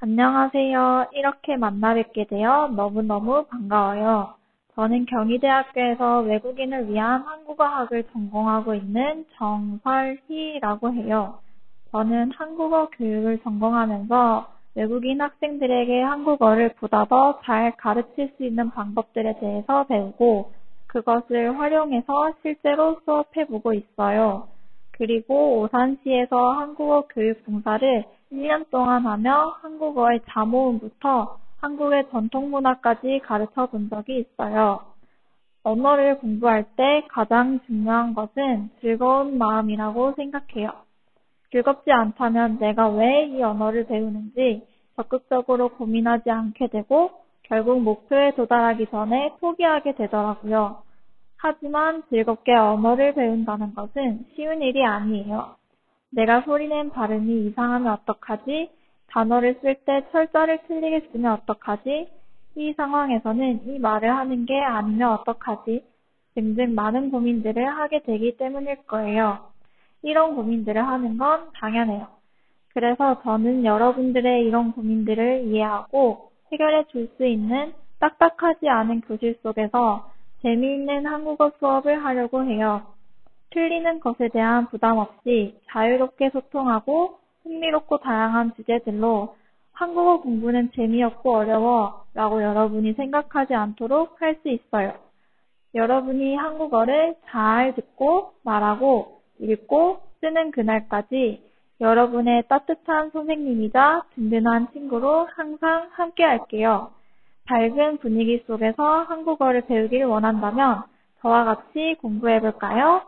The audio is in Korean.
안녕하세요. 이렇게 만나 뵙게 되어 너무너무 반가워요. 저는 경희대학교에서 외국인을 위한 한국어학을 전공하고 있는 정설희라고 해요. 저는 한국어 교육을 전공하면서 외국인 학생들에게 한국어를 보다 더 잘 가르칠 수 있는 방법들에 대해서 배우고 그것을 활용해서 실제로 수업해보고 있어요. 그리고 오산시에서 한국어 교육 봉사를 1년 동안 하며 한국어의 자모음부터 한국의 전통문화까지 가르쳐 본 적이 있어요. 언어를 공부할 때 가장 중요한 것은 즐거운 마음이라고 생각해요. 즐겁지 않다면 내가 왜 이 언어를 배우는지 적극적으로 고민하지 않게 되고 결국 목표에 도달하기 전에 포기하게 되더라고요. 하지만 즐겁게 언어를 배운다는 것은 쉬운 일이 아니에요. 내가 소리낸 발음이 이상하면 어떡하지? 단어를 쓸 때 철자를 틀리게 쓰면 어떡하지? 이 상황에서는 이 말을 하는 게 아니면 어떡하지? 등등 많은 고민들을 하게 되기 때문일 거예요. 이런 고민들을 하는 건 당연해요. 그래서 저는 여러분들의 이런 고민들을 이해하고 해결해 줄 수 있는 딱딱하지 않은 교실 속에서 재미있는 한국어 수업을 하려고 해요. 틀리는 것에 대한 부담 없이 자유롭게 소통하고 흥미롭고 다양한 주제들로 한국어 공부는 재미없고 어려워 라고 여러분이 생각하지 않도록 할 수 있어요. 여러분이 한국어를 잘 듣고 말하고 읽고 쓰는 그날까지 여러분의 따뜻한 선생님이자 든든한 친구로 항상 함께 할게요. 밝은 분위기 속에서 한국어를 배우길 원한다면 저와 같이 공부해 볼까요?